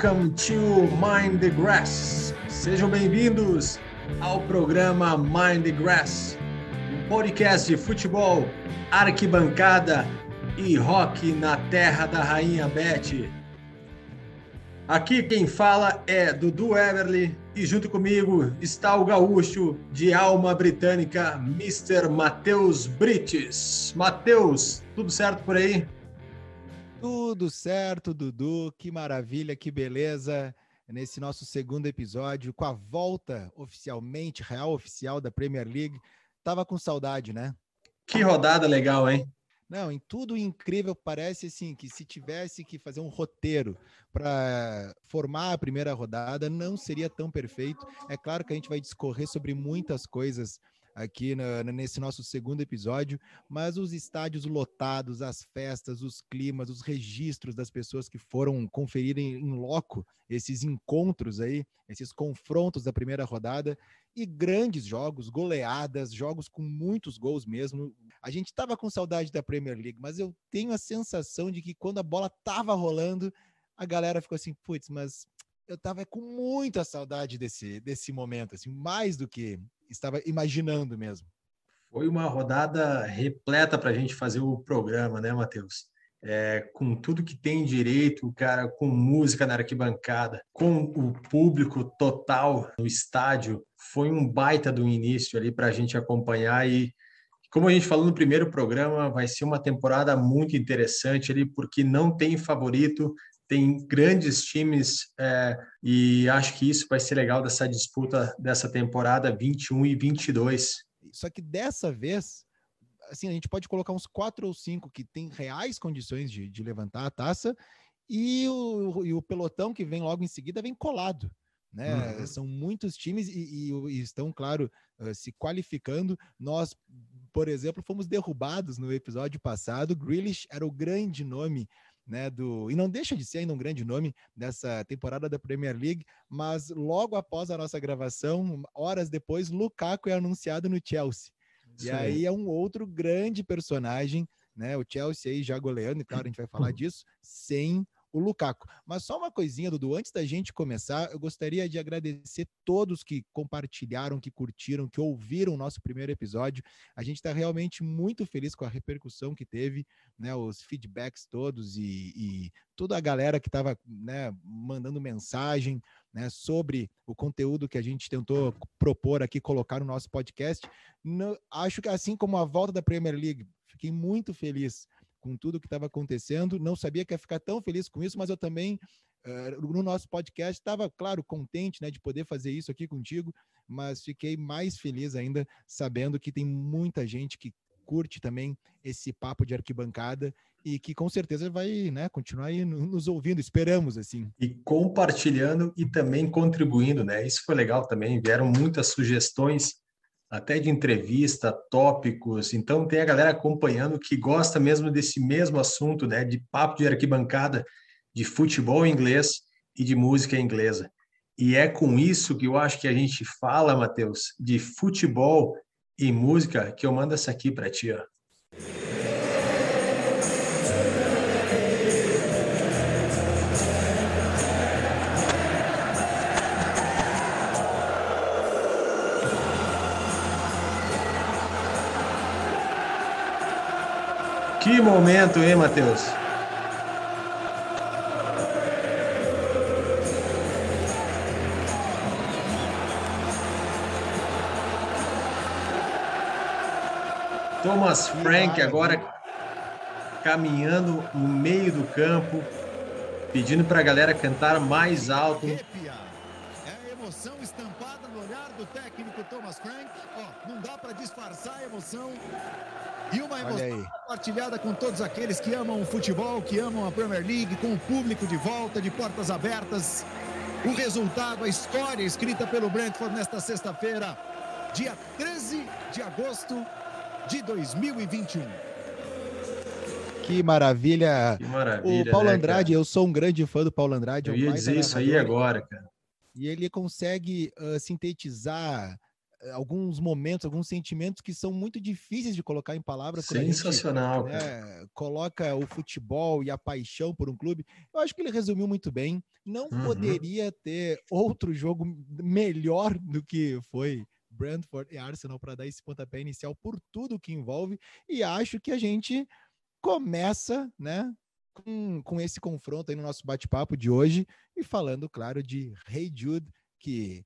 Welcome to Mind the Grass. Sejam bem-vindos ao programa Mind the Grass, um podcast de futebol, arquibancada e rock na terra da rainha Beth. Aqui quem fala é Dudu Everly e junto comigo está o gaúcho de alma britânica, Mr. Matheus Brites. Matheus, tudo certo por aí? Tudo certo, Dudu. Que maravilha, que beleza. Nesse nosso segundo episódio, com a volta oficialmente, real oficial da Premier League. Tava com saudade, né? Que rodada legal, hein? Não, em tudo incrível parece assim que se tivesse que fazer um roteiro para formar a primeira rodada, não seria tão perfeito. É claro que a gente vai discorrer sobre muitas coisas aqui na, nesse nosso segundo episódio, mas os estádios lotados, as festas, os climas, os registros das pessoas que foram conferir em, loco esses encontros aí, esses confrontos da primeira rodada e grandes jogos, goleadas, jogos com muitos gols mesmo. A gente estava com saudade da Premier League, mas eu tenho a sensação de que quando a bola estava rolando, a galera ficou assim, putz, mas eu estava com muita saudade desse, desse momento, assim, mais do que estava imaginando mesmo. Foi uma rodada repleta para a gente fazer o programa, né, Matheus? É, com tudo que tem direito, cara, com música na arquibancada, com o público total no estádio, foi um baita do início ali para a gente acompanhar e como a gente falou no primeiro programa, vai ser uma temporada muito interessante ali, porque não tem favorito, tem grandes times é, e acho que isso vai ser legal dessa disputa dessa temporada 21 e 22. Só que dessa vez, assim, a gente pode colocar uns quatro ou cinco que tem reais condições de, de levantar a taça e o, e o pelotão que vem logo em seguida vem colado. Né? Uhum. São muitos times e, e, e estão, claro, uh, se qualificando. Nós, por exemplo, fomos derrubados no episódio passado. Grealish era o grande nome né, do e não deixa de ser ainda um grande nome dessa temporada da Premier League, mas logo após a nossa gravação, horas depois, Lukaku é anunciado no Chelsea. Sim. E aí é um outro grande personagem, né? O Chelsea aí já goleando, e claro, a gente vai falar disso, sem o Lukaku. Mas só uma coisinha, Dudu, antes da gente começar, eu gostaria de agradecer todos que compartilharam, que curtiram, que ouviram o nosso primeiro episódio. A gente está realmente muito feliz com a repercussão que teve, né? Os feedbacks todos e, e toda a galera que estava né, mandando mensagem né, sobre o conteúdo que a gente tentou propor aqui, colocar no nosso podcast. No, acho que assim como a volta da Premier League, fiquei muito feliz com tudo que estava acontecendo. Não sabia que ia ficar tão feliz com isso, mas eu também, uh, no nosso podcast, estava, claro, contente né, de poder fazer isso aqui contigo, mas fiquei mais feliz ainda sabendo que tem muita gente que curte também esse papo de arquibancada e que com certeza vai né, continuar aí nos ouvindo, esperamos assim. E compartilhando e também contribuindo, né? Isso foi legal também, vieram muitas sugestões até de entrevista, tópicos. Então tem a galera acompanhando que gosta mesmo desse mesmo assunto, né, de papo de arquibancada, de futebol inglês e de música inglesa. E é com isso que eu acho que a gente fala, Matheus, de futebol e música, que eu mando essa aqui para ti, ó. Que momento, hein, Matheus? Thomas Frank agora caminhando no meio do campo, pedindo para a galera cantar mais alto. Emoção estampada no olhar do técnico Thomas Frank. Oh, não dá para disfarçar a emoção. E uma emoção compartilhada com todos aqueles que amam o futebol, que amam a Premier League, com o público de volta, de portas abertas. O resultado, a história escrita pelo Brentford nesta sexta-feira, dia 13 de agosto de 2021. Que maravilha. Que maravilha. O Paulo né, Andrade, eu sou um grande fã do Paulo Andrade. É eu ia dizer isso aí agora, cara. E ele consegue uh, sintetizar alguns momentos, alguns sentimentos que são muito difíceis de colocar em palavras. Sensacional, gente, né, Coloca o futebol e a paixão por um clube. Eu acho que ele resumiu muito bem. Não uhum. poderia ter outro jogo melhor do que foi Brentford e Arsenal para dar esse pontapé inicial por tudo que envolve. E acho que a gente começa, né, com, com esse confronto aí no nosso bate-papo de hoje e falando, claro, de Hey Jude, que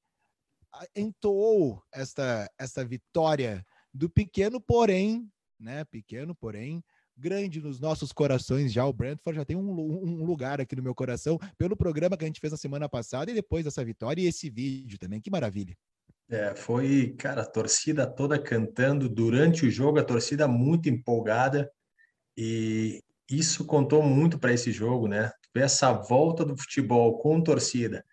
entoou esta, esta vitória do pequeno, porém, né, pequeno, porém, grande nos nossos corações já. O Brentford já tem um, um, lugar aqui no meu coração pelo programa que a gente fez na semana passada e depois dessa vitória e esse vídeo também. Que maravilha. É, foi, cara, a torcida toda cantando durante o jogo, a torcida muito empolgada e isso contou muito para esse jogo, né? Essa volta do futebol com torcida,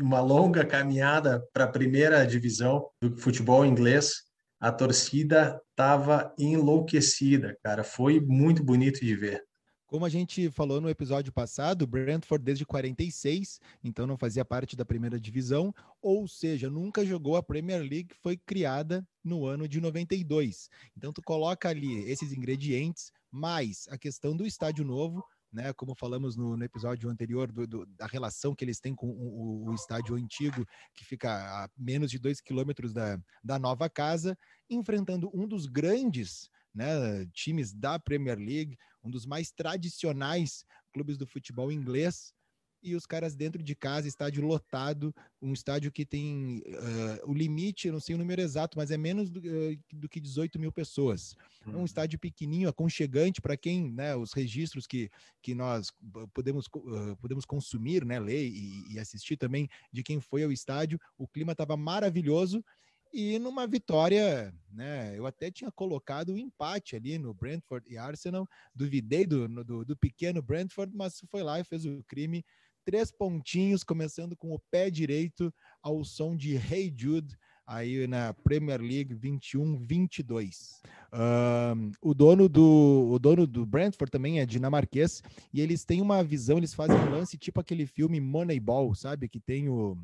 uma longa caminhada para a primeira divisão do futebol inglês, a torcida estava enlouquecida, cara. Foi muito bonito de ver. Como a gente falou no episódio passado, Brentford desde 46, então não fazia parte da primeira divisão, ou seja, nunca jogou a Premier League, foi criada no ano de 92. Então tu coloca ali esses ingredientes, mais a questão do estádio novo, né, como falamos no, no episódio anterior, do, do, da relação que eles têm com o, o, estádio antigo, que fica a menos de dois quilômetros da, da nova casa, enfrentando um dos grandes né, times da Premier League, um dos mais tradicionais clubes do futebol inglês, e os caras dentro de casa, estádio lotado, um estádio que tem uh, o limite, eu não sei o número exato, mas é menos do, uh, do que 18 mil pessoas. É um uhum. estádio pequenininho, aconchegante para quem, né, os registros que, que nós podemos, uh, podemos consumir, né, ler e, e assistir também de quem foi ao estádio, o clima estava maravilhoso e numa vitória, né? Eu até tinha colocado o um empate ali no Brentford e Arsenal, duvidei do, do, do, pequeno Brentford, mas foi lá e fez o crime. Três pontinhos, começando com o pé direito ao som de Hey Jude, aí na Premier League 21-22. Um, o dono do o dono do Brentford também é dinamarquês e eles têm uma visão, eles fazem um lance tipo aquele filme Moneyball, sabe? Que tem o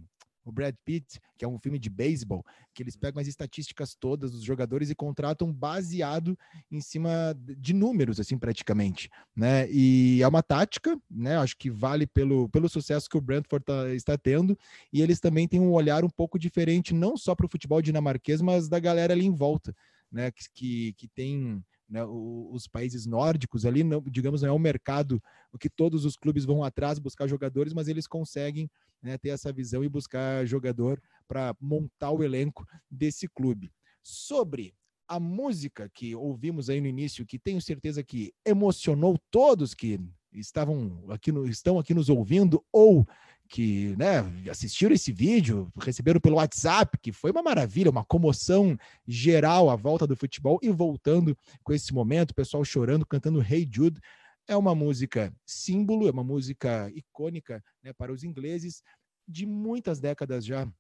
o Brad Pitt, que é um filme de beisebol, que eles pegam as estatísticas todas dos jogadores e contratam baseado em cima de números, assim, praticamente, né? E é uma tática, né? Acho que vale pelo, pelo sucesso que o Brentford tá, está tendo, e eles também têm um olhar um pouco diferente, não só para o futebol dinamarquês, mas da galera ali em volta, né? Que, que, que tem né, os países nórdicos ali, não, digamos, não é um mercado que todos os clubes vão atrás buscar jogadores, mas eles conseguem né, ter essa visão e buscar jogador para montar o elenco desse clube. Sobre a música que ouvimos aí no início, que tenho certeza que emocionou todos que estavam aqui no, estão aqui nos ouvindo ou que né, assistiram esse vídeo, receberam pelo WhatsApp, que foi uma maravilha, uma comoção geral à volta do futebol e voltando com esse momento, o pessoal chorando, cantando Hey Jude. É uma música símbolo, é uma música icônica né, para os ingleses, de muitas décadas já.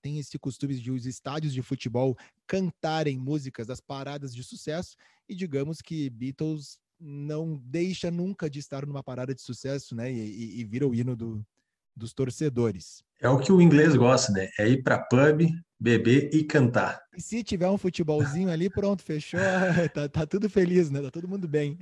Tem esse costume de os estádios de futebol cantarem músicas das paradas de sucesso, e digamos que Beatles não deixa nunca de estar numa parada de sucesso, né? E, e, e vira o hino do, dos torcedores. É o que o inglês gosta, né? É ir para pub, beber e cantar. E se tiver um futebolzinho ali, pronto, fechou, tá, tá tudo feliz, né? Tá todo mundo bem.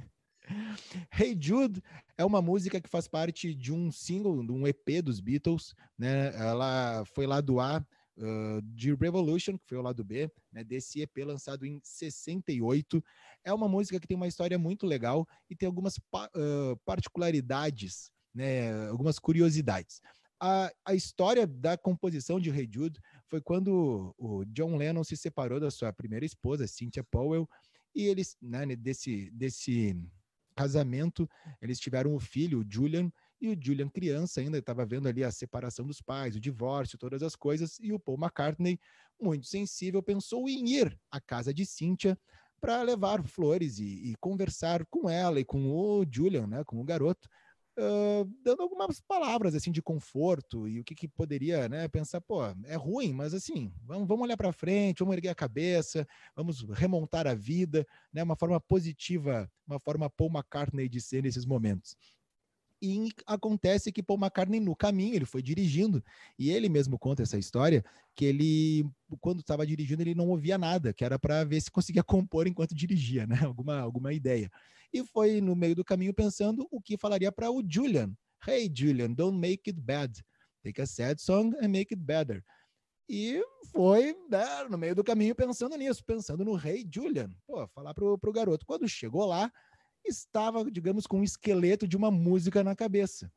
Hey Jude é uma música que faz parte de um single, de um EP dos Beatles, né? Ela foi lá do A uh, de Revolution, que foi o lado B, né? Desse EP lançado em 68. É uma música que tem uma história muito legal e tem algumas pa uh, particularidades né, algumas curiosidades. A, a história da composição de Hey Jude foi quando o John Lennon se separou da sua primeira esposa, Cynthia Powell, e eles, né, desse, desse casamento, eles tiveram o filho, o Julian, e o Julian criança ainda estava vendo ali a separação dos pais, o divórcio, todas as coisas, e o Paul McCartney, muito sensível, pensou em ir à casa de Cynthia para levar flores e, e, conversar com ela e com o Julian, né, com o garoto, Uh, dando algumas palavras assim de conforto e o que, que poderia né, pensar, pô, é ruim, mas assim, vamos, vamos olhar para frente, vamos erguer a cabeça, vamos remontar a vida, né, uma forma positiva, uma forma Paul McCartney de ser nesses momentos. E acontece que Paul McCartney, no caminho, ele foi dirigindo, e ele mesmo conta essa história, que ele, quando estava dirigindo, ele não ouvia nada, que era para ver se conseguia compor enquanto dirigia, né? Alguma, alguma ideia. E foi no meio do caminho pensando o que falaria para o Julian. Hey, Julian, don't make it bad. Take a sad song and make it better. E foi né, no meio do caminho pensando nisso, pensando no rei Julian. Pô, falar pro, pro garoto. Quando chegou lá, estava, digamos, com um esqueleto de uma música na cabeça.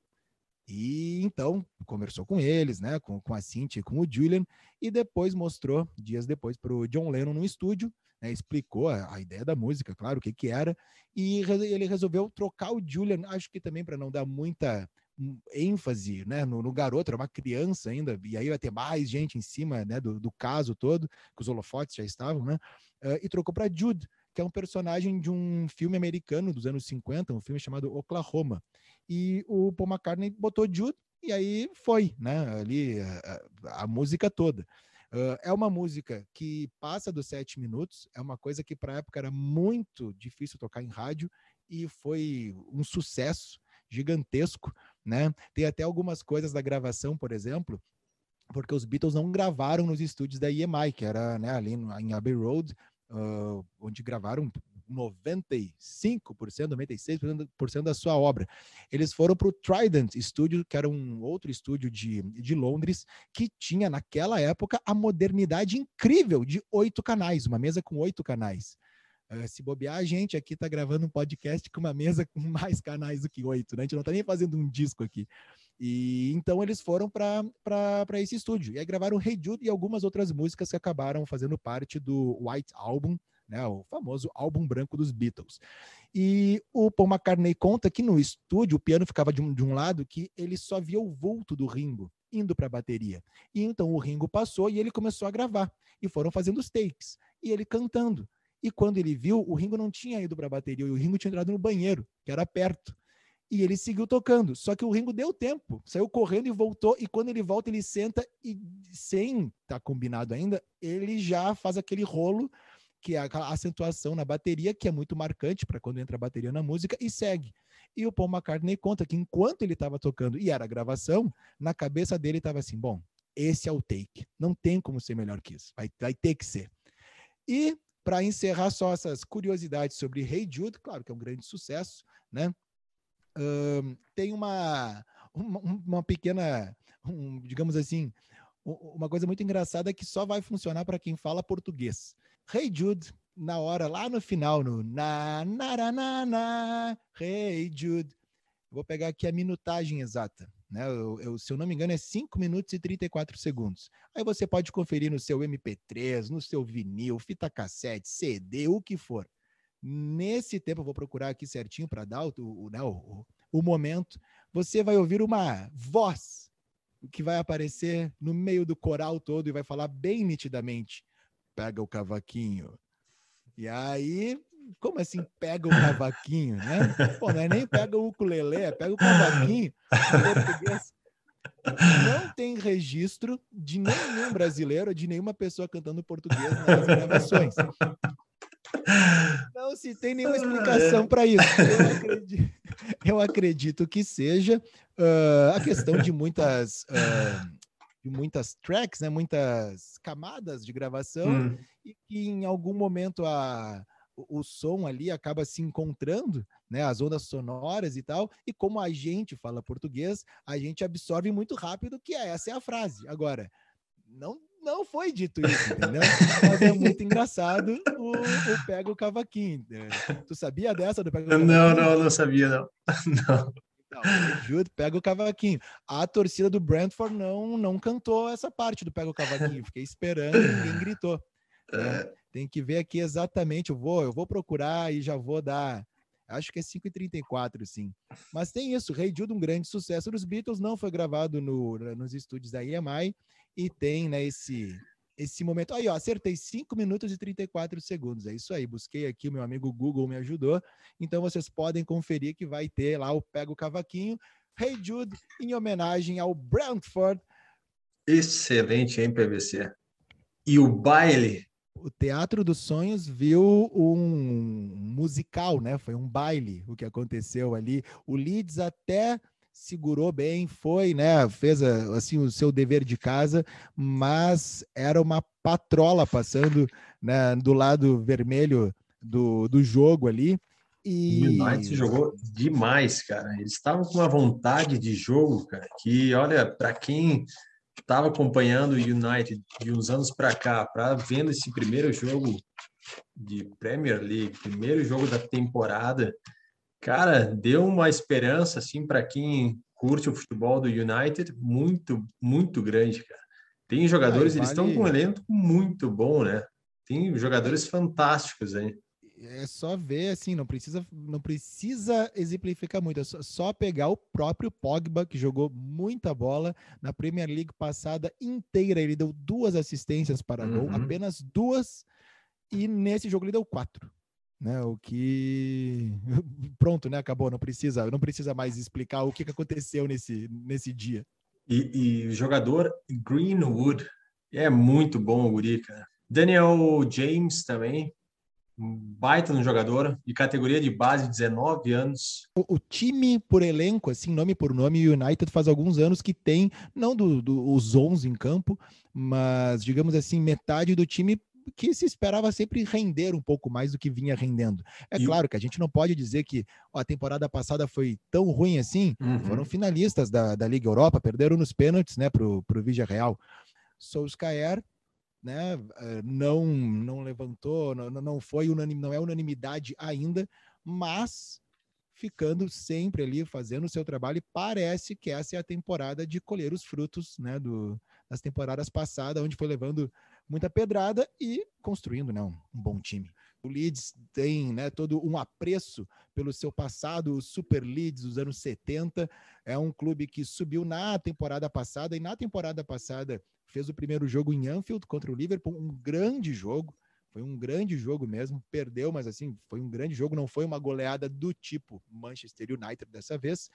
E então conversou com eles, né, com, com a Cintia e com o Julian, e depois mostrou, dias depois, para o John Lennon no estúdio, né, explicou a, a, ideia da música, claro, o que, que era, e re, ele resolveu trocar o Julian, acho que também para não dar muita hum, ênfase né, no, no, garoto, era uma criança ainda, e aí vai ter mais gente em cima né, do, do caso todo, que os holofotes já estavam, né, uh, e trocou para Jude, que é um personagem de um filme americano dos anos 50, um filme chamado Oklahoma. E o Paul McCartney botou Jude e aí foi, né? Ali a, a música toda. Uh, é uma música que passa dos sete minutos, é uma coisa que para a época era muito difícil tocar em rádio e foi um sucesso gigantesco, né? Tem até algumas coisas da gravação, por exemplo, porque os Beatles não gravaram nos estúdios da EMI, que era né, ali em Abbey Road, uh, onde gravaram 95%, 96% da sua obra. Eles foram para o Trident Studio, que era um outro estúdio de, de Londres, que tinha naquela época a modernidade incrível de oito canais, uma mesa com oito canais. Uh, se bobear, a gente aqui está gravando um podcast com uma mesa com mais canais do que oito, né? A gente não está nem fazendo um disco aqui. E então eles foram para esse estúdio. E aí gravaram Hey Jude e algumas outras músicas que acabaram fazendo parte do White Album, né, o famoso álbum branco dos Beatles. E o Paul McCartney conta que no estúdio o piano ficava de um, de um lado que ele só via o vulto do Ringo indo para a bateria. E então o Ringo passou e ele começou a gravar. E foram fazendo os takes. E ele cantando. E quando ele viu, o Ringo não tinha ido para a bateria, o Ringo tinha entrado no banheiro, que era perto e ele seguiu tocando. Só que o Ringo deu tempo, saiu correndo e voltou. E quando ele volta, ele senta e, sem estar tá combinado ainda, ele já faz aquele rolo, que é aquela acentuação na bateria, que é muito marcante para quando entra a bateria na música, e segue. E o Paul McCartney conta que enquanto ele estava tocando, e era a gravação, na cabeça dele estava assim: bom, esse é o take. Não tem como ser melhor que isso. Vai, vai ter que ser. E para encerrar só essas curiosidades sobre Hey Jude, claro que é um grande sucesso, né? Tem uma, uma, uma pequena, um, digamos assim, uma coisa muito engraçada que só vai funcionar para quem fala português. Hey Jude, na hora, lá no final, no na, na, na, na, Hey Jude. Vou pegar aqui a minutagem exata. Né? Eu, eu, se eu não me engano, é 5 minutos e 34 segundos. Aí você pode conferir no seu MP3, no seu vinil, fita cassete, CD, o que for. Nesse tempo, eu vou procurar aqui certinho para dar o, o, né, o, o momento. Você vai ouvir uma voz que vai aparecer no meio do coral todo e vai falar bem nitidamente: pega o cavaquinho. E aí, como assim pega o cavaquinho, né? Pô, não é nem pega o ukulele, é pega o cavaquinho. Não tem registro de nenhum brasileiro, de nenhuma pessoa cantando português nas gravações. Não se tem nenhuma explicação para isso. Eu acredito, eu acredito, que seja uh, a questão de muitas, uh, de muitas tracks, né, muitas camadas de gravação, hum. e que em algum momento a, o, o som ali acaba se encontrando, né, as ondas sonoras e tal, e como a gente fala português, a gente absorve muito rápido que é, essa é a frase. Agora, não não foi dito isso, entendeu? Mas é muito engraçado o, o pega o cavaquinho. Né? Tu sabia dessa do pega o cavaquinho? Não, não, não sabia, não. Não. Então, Jude pega o cavaquinho. A torcida do Brentford não, não cantou essa parte do pega o cavaquinho. Fiquei esperando, ninguém gritou. Né? É. Tem que ver aqui exatamente. Eu vou, eu vou procurar e já vou dar. Acho que é 5h34, sim. Mas tem isso. Rei Jude, um grande sucesso dos Beatles, não foi gravado no, nos estúdios da EMI e tem né, esse, esse momento. Aí, ó, acertei 5 minutos e 34 segundos. É isso aí. Busquei aqui, o meu amigo Google me ajudou. Então vocês podem conferir que vai ter lá o Pega o Cavaquinho, Hey Jude, em homenagem ao Brentford. Excelente, hein, PVC? E o baile? O Teatro dos Sonhos viu um musical, né? Foi um baile o que aconteceu ali. O Leeds até segurou bem, foi, né, fez assim o seu dever de casa, mas era uma patrola passando né, do lado vermelho do, do jogo ali. E o United jogou demais, cara. Eles estavam com uma vontade de jogo, cara, que olha, para quem estava acompanhando o United de uns anos para cá, para vendo esse primeiro jogo de Premier League, primeiro jogo da temporada, cara, deu uma esperança assim para quem curte o futebol do United muito, muito grande, cara. Tem jogadores, vale... eles estão com um elenco muito bom, né? Tem jogadores fantásticos aí. É só ver, assim, não precisa, não precisa exemplificar muito, é só, só pegar o próprio Pogba, que jogou muita bola na Premier League passada inteira. Ele deu duas assistências para uhum. gol, apenas duas, e nesse jogo ele deu quatro né? O que pronto, né? Acabou, não precisa, não precisa mais explicar o que aconteceu nesse nesse dia. E, e o jogador Greenwood é muito bom, o guri, cara. Daniel James também, um baita no jogador, de categoria de base, 19 anos. O, o, time por elenco, assim, nome por nome, o United faz alguns anos que tem, não dos do, os 11 em campo, mas, digamos assim, metade do time que se esperava sempre render um pouco mais do que vinha rendendo. É e... claro que a gente não pode dizer que ó, a temporada passada foi tão ruim assim. Uhum. Foram finalistas da, da Liga Europa, perderam nos pênaltis né, para o Vigia Real. Solskjaer né, eh, não, não levantou, não, não foi unanim, não é unanimidade ainda, mas ficando sempre ali fazendo o seu trabalho e parece que essa é a temporada de colher os frutos né, do, das temporadas passadas, onde foi levando muita pedrada e construindo né, um, um bom time. O Leeds tem né, todo um apreço pelo seu passado, o Super Leeds dos anos 70. É um clube que subiu na temporada passada e na temporada passada fez o primeiro jogo em Anfield contra o Liverpool, um grande jogo. Foi um grande jogo mesmo, perdeu, mas assim, foi um grande jogo, não foi uma goleada do tipo Manchester United dessa vez,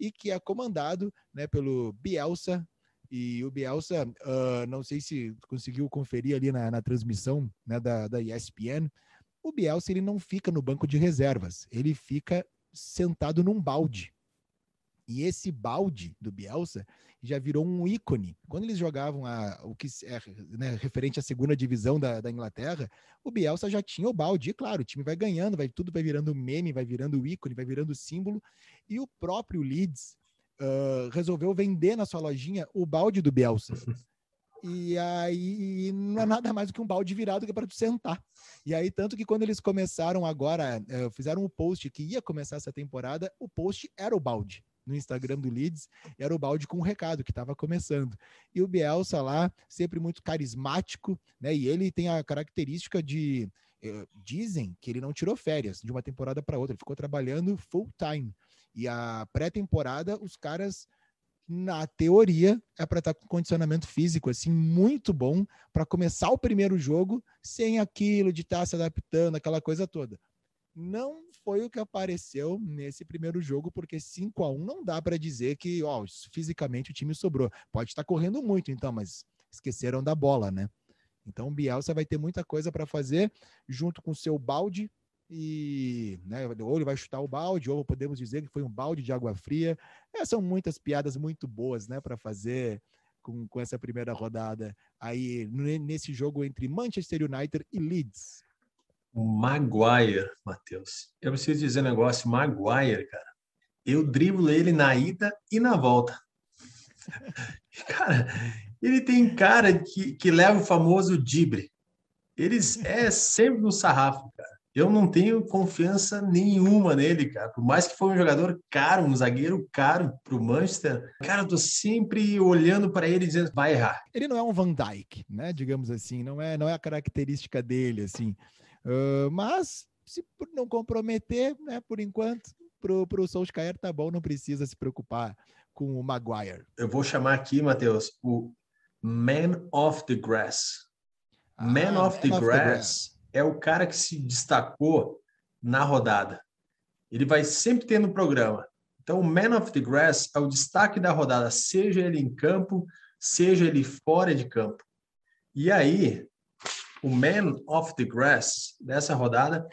e que é comandado né, pelo Bielsa, e o Bielsa, uh, não sei se conseguiu conferir ali na, na transmissão né, da, da ESPN, o Bielsa ele não fica no banco de reservas, ele fica sentado num balde. E esse balde do Bielsa já virou um ícone. Quando eles jogavam a, o que é né, referente à segunda divisão da, da, Inglaterra, o Bielsa já tinha o balde. E claro, o time vai ganhando, vai tudo vai virando meme, vai virando ícone, vai virando símbolo. E o próprio Leeds resolveu vender na sua lojinha o balde do Bielsa. E aí não é nada mais do que um balde virado que é para tu sentar. E aí, tanto que quando eles começaram agora, uh, fizeram um post que ia começar essa temporada, o post era o balde no Instagram do Leeds, era o balde com um recado que estava começando. E o Bielsa lá, sempre muito carismático, né? E ele tem a característica de. Dizem que ele não tirou férias de uma temporada para outra, ele ficou trabalhando full time. E a pré-temporada, os caras, na teoria, é para estar tá com condicionamento físico assim muito bom para começar o primeiro jogo sem aquilo de estar tá se adaptando, aquela coisa toda. Não foi o que apareceu nesse primeiro jogo, porque 5 a 1 não dá para dizer que, ó, fisicamente o time sobrou. Pode estar correndo muito, então, mas esqueceram da bola, né? Então o Bielsa vai ter muita coisa para fazer junto com o seu balde e né, ou ele vai chutar o balde, ou podemos dizer que foi um balde de água fria. É, são muitas piadas muito boas né, para fazer com, com essa primeira rodada aí nesse jogo entre Manchester United e Leeds. Maguire, Matheus. Eu preciso dizer um negócio, Maguire, cara. Eu driblo ele na ida e na volta. cara, ele tem cara que, que leva o famoso dibre. Eles é sempre no sarrafo, cara eu não tenho confiança nenhuma nele, cara. Por mais que foi um jogador caro, um zagueiro caro para o Manchester, cara, eu tô sempre olhando para ele dizendo vai errar. Ele não é um Van Dijk, né? Digamos assim, não é, não é a característica dele, assim. Uh, mas se não comprometer, né? Por enquanto, pro pro Solskjaer tá bom, não precisa se preocupar com o Maguire. Eu vou chamar aqui, Matheus, o Man of the Grass. Ah, Man, of, Man the, of grass. the Grass é o cara que se destacou na rodada. Ele vai sempre ter no programa. Então, o Man of the Grass é o destaque da rodada, seja ele em campo, seja ele fora de campo. E aí, o Man of the Grass dessa rodada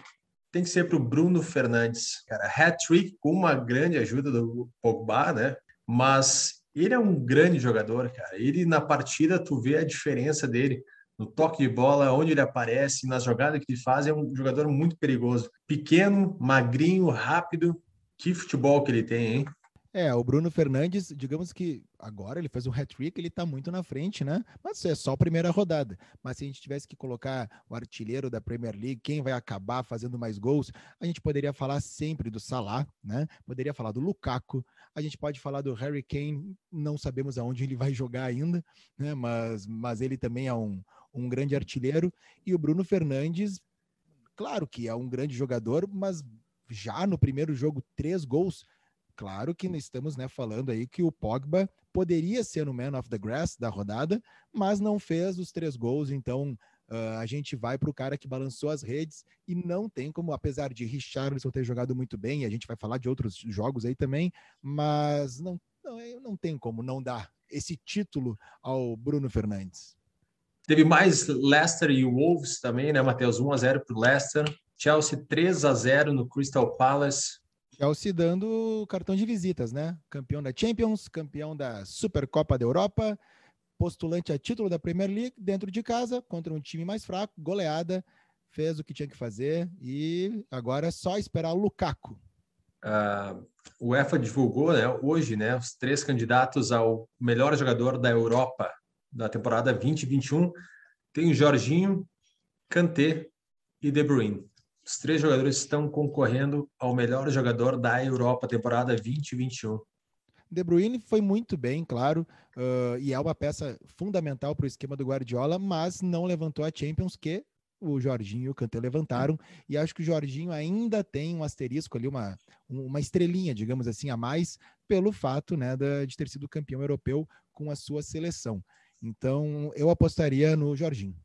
tem que ser para o Bruno Fernandes. Cara, hat-trick com uma grande ajuda do Pogba, né? mas ele é um grande jogador, cara. Ele na partida tu vê a diferença dele no toque de bola, onde ele aparece, nas jogadas que ele faz, é um jogador muito perigoso. Pequeno, magrinho, rápido. Que futebol que ele tem, hein? É, o Bruno Fernandes, digamos que agora ele faz um hat-trick, ele tá muito na frente, né? Mas é só a primeira rodada. Mas se a gente tivesse que colocar o artilheiro da Premier League, quem vai acabar fazendo mais gols, a gente poderia falar sempre do Salah, né? Poderia falar do Lukaku, a gente pode falar do Harry Kane, não sabemos aonde ele vai jogar ainda, né? Mas, mas ele também é um, um grande artilheiro. E o Bruno Fernandes, claro que é um grande jogador, mas já no primeiro jogo, três gols Claro que estamos né, falando aí que o Pogba poderia ser o man of the grass da rodada, mas não fez os três gols, então uh, a gente vai para o cara que balançou as redes e não tem como, apesar de Richarlison ter jogado muito bem, e a gente vai falar de outros jogos aí também, mas não, não, não tem como não dar esse título ao Bruno Fernandes. Teve mais Leicester e Wolves também, né, Matheus? 1 a 0 para o Leicester. Chelsea 3 a 0 no Crystal Palace. Chelsea dando cartão de visitas, né? Campeão da Champions, campeão da Supercopa da Europa, postulante a título da Premier League, dentro de casa, contra um time mais fraco, goleada, fez o que tinha que fazer e agora é só esperar o Lukaku. Uh, o UEFA divulgou né, hoje né, os três candidatos ao melhor jogador da Europa da temporada 2021. Tem o Jorginho, Kanté e De Bruyne. Os três jogadores estão concorrendo ao melhor jogador da Europa temporada 2021. De Bruyne foi muito bem, claro, uh, e é uma peça fundamental para o esquema do Guardiola, mas não levantou a Champions que o Jorginho e o Kanté levantaram, e acho que o Jorginho ainda tem um asterisco ali, uma, uma estrelinha, digamos assim, a mais, pelo fato né, de ter sido campeão europeu com a sua seleção. Então, eu apostaria no Jorginho.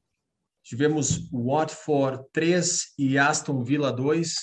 Tivemos Watford 3 e Aston Villa 2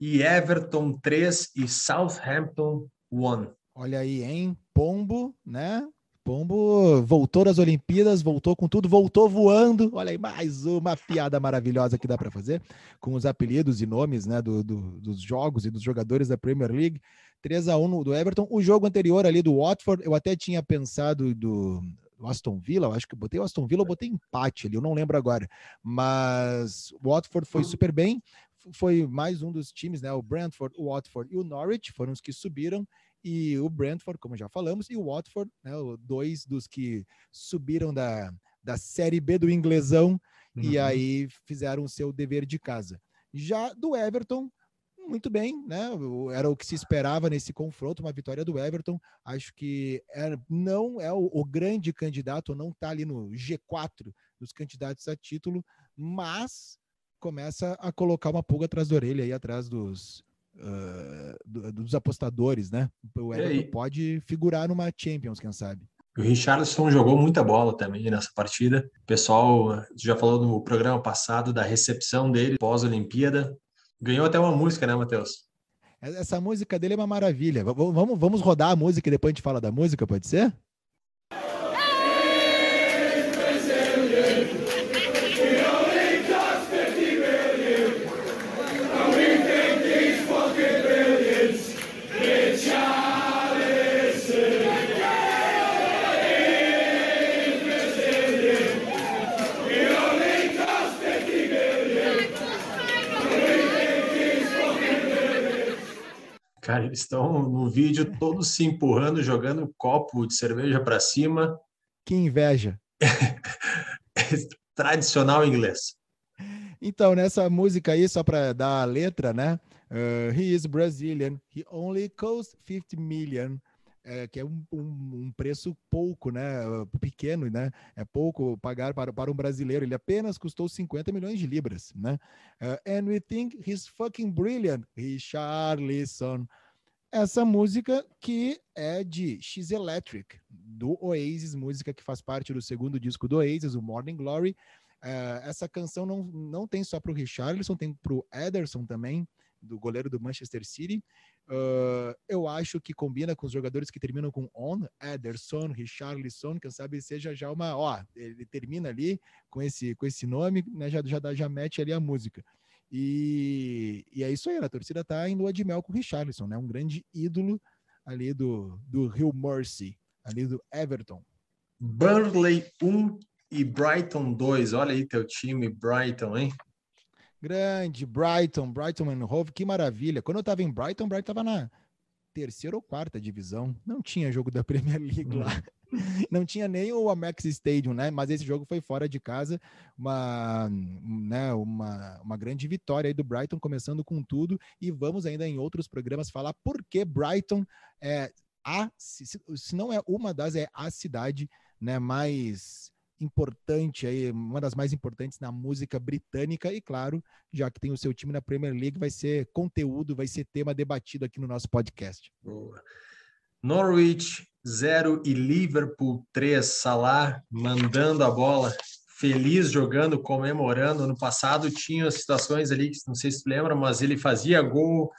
e Everton 3 e Southampton 1. Olha aí, hein? Pombo, né? Pombo voltou das Olimpíadas, voltou com tudo, voltou voando. Olha aí, mais uma piada maravilhosa que dá para fazer com os apelidos e nomes né, do, do, dos jogos e dos jogadores da Premier League. 3 a 1 do Everton. O jogo anterior ali do Watford, eu até tinha pensado do, o Aston Villa, eu acho que eu botei o Aston Villa, eu botei empate ali, eu não lembro agora. Mas o Watford foi super bem, foi mais um dos times, né? O Brentford, o Watford e o Norwich foram os que subiram. E o Brentford, como já falamos, e o Watford, né, dois dos que subiram da, da Série B do inglesão uhum. e aí fizeram o seu dever de casa. Já do Everton, muito bem, né? Era o que se esperava nesse confronto, uma vitória do Everton. Acho que é, não é o, o grande candidato, não está ali no G4 dos candidatos a título, mas começa a colocar uma pulga atrás da orelha aí, atrás dos, uh, dos apostadores, né? O Everton pode figurar numa Champions, quem sabe. O Richardson jogou muita bola também nessa partida. O pessoal já falou no programa passado da recepção dele pós-Olimpíada. Ganhou até uma música, né, Matheus? Essa música dele é uma maravilha. Vamos, vamos rodar a música e depois a gente fala da música, pode ser? Cara, eles estão no vídeo todos se empurrando, jogando um copo de cerveja para cima. Que inveja. Tradicional inglês. Então, nessa música aí, só para dar a letra, né? Uh, he is Brazilian. He only costs 50 million é, que é um, um, um, preço pouco, né, pequeno, né, é pouco pagar para, para um brasileiro, ele apenas custou 50 milhões de libras, né, uh, and we think he's fucking brilliant, Richarlison. Essa música que é de X Electric, do Oasis, música que faz parte do segundo disco do Oasis, o Morning Glory. Uh, essa canção não, não tem só para o Richarlison, tem para o Ederson também, do goleiro do Manchester City. Uh, eu acho que combina com os jogadores que terminam com on, Ederson, Richarlison, quem sabe seja já uma, ó, ele termina ali com esse, com esse nome, né, já, já, já mete ali a música. E, e é isso aí, a torcida tá em lua de mel com o Richarlison, né, um grande ídolo ali do, do Rio Mercy, ali do Everton. Burnley 1 e Brighton 2. Olha aí teu time, Brighton, hein? Grande, Brighton, Brighton and Hove, que maravilha. Quando eu estava em Brighton, Brighton estava na terceira ou quarta divisão. Não tinha jogo da Premier League lá. Hum. Não tinha nem o Amex Stadium, né? Mas esse jogo foi fora de casa, uma, né, uma, uma grande vitória aí do Brighton, começando com tudo. E vamos ainda em outros programas falar por que Brighton é a, se, se não é uma das, é a cidade né, mais importante aí, uma das mais importantes na música britânica e claro, já que tem o seu time na Premier League, vai ser conteúdo, vai ser tema debatido aqui no nosso podcast. Boa. Norwich 0 e Liverpool 3, Salah mandando a bola, feliz jogando, comemorando. No passado tinha situações ali que não sei se lembra, mas ele fazia gol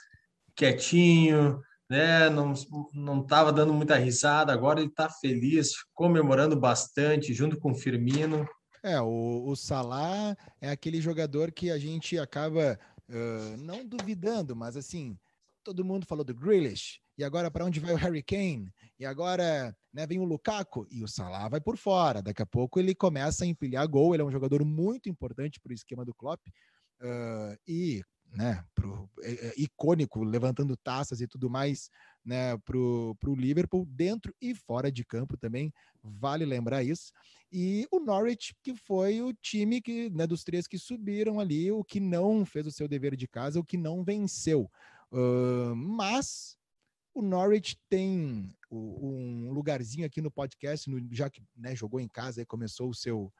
quietinho, né? Não não estava dando muita risada. Agora ele está feliz, comemorando bastante, junto com o Firmino. É, o, o Salah é aquele jogador que a gente acaba uh, não duvidando, mas assim, todo mundo falou do Grealish, e agora para onde vai o Harry Kane? E agora né, vem o Lukaku e o Salah vai por fora. Daqui a pouco ele começa a empilhar gol, ele é um jogador muito importante para o esquema do Klopp. Uh, e né, pro, é, é, icônico, levantando taças e tudo mais né, para o Liverpool, dentro e fora de campo também, vale lembrar isso. E o Norwich, que foi o time que, né, dos três que subiram ali, o que não fez o seu dever de casa, o que não venceu. Uh, mas o Norwich tem um lugarzinho aqui no podcast, no, já que né, jogou em casa e começou o seu,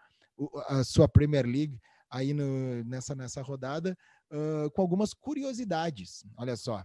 a sua Premier League aí no, nessa, nessa rodada uh, com algumas curiosidades. Olha só,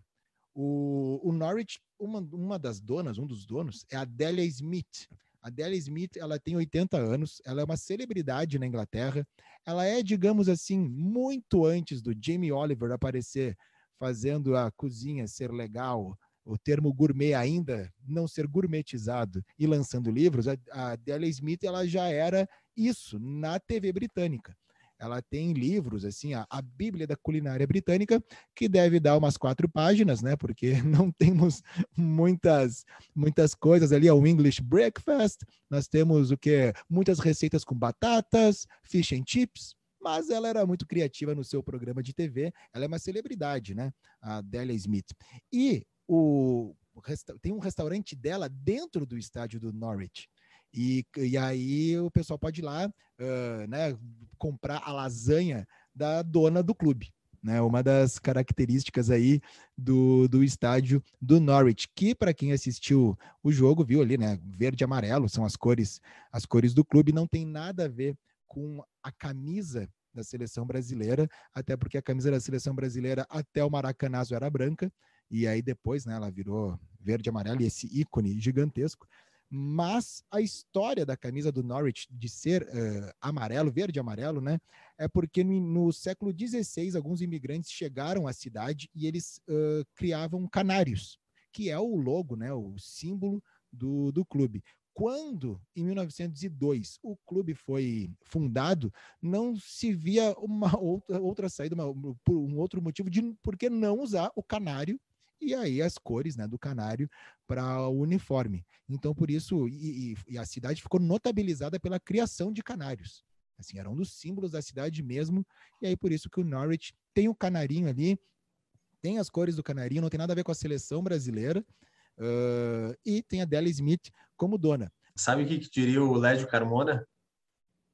o, o Norwich, uma, uma das donas, um dos donos, é a Delia Smith. A Delia Smith, ela tem 80 anos, ela é uma celebridade na Inglaterra. Ela é, digamos assim, muito antes do Jamie Oliver aparecer fazendo a cozinha ser legal, o termo gourmet ainda não ser gourmetizado e lançando livros, a, a Delia Smith ela já era isso na TV britânica ela tem livros, assim, a, a, Bíblia da Culinária Britânica, que deve dar umas quatro páginas, né? Porque não temos muitas, muitas coisas ali. É o English Breakfast, nós temos o que? Muitas receitas com batatas, fish and chips, mas ela era muito criativa no seu programa de TV. Ela é uma celebridade, né? A Delia Smith. E o, tem um restaurante dela dentro do estádio do Norwich. E, e aí o pessoal pode ir lá, uh, né, comprar a lasanha da dona do clube. Né, uma das características aí do, do estádio do Norwich, que para quem assistiu o jogo viu ali, né, verde e amarelo são as cores, as cores do clube, não tem nada a ver com a camisa da seleção brasileira, até porque a camisa da seleção brasileira até o Maracanazo era branca e aí depois, né, ela virou verde e amarelo e esse ícone gigantesco mas a história da camisa do Norwich de ser uh, amarelo, verde amarelo, né, é porque no, no, século XVI alguns imigrantes chegaram à cidade e eles uh, criavam canários, que é o logo, né, o símbolo do, do clube. Quando, em 1902, o clube foi fundado, não se via uma outra, outra saída, uma, por um outro motivo de por que não usar o canário e aí as cores né, do canário para o uniforme. Então, por isso, e, e, a cidade ficou notabilizada pela criação de canários. Assim, era um dos símbolos da cidade mesmo, e aí por isso que o Norwich tem o canarinho ali, tem as cores do canarinho, não tem nada a ver com a seleção brasileira, uh, e tem a Della Smith como dona. Sabe o que, que diria o Lédio Carmona?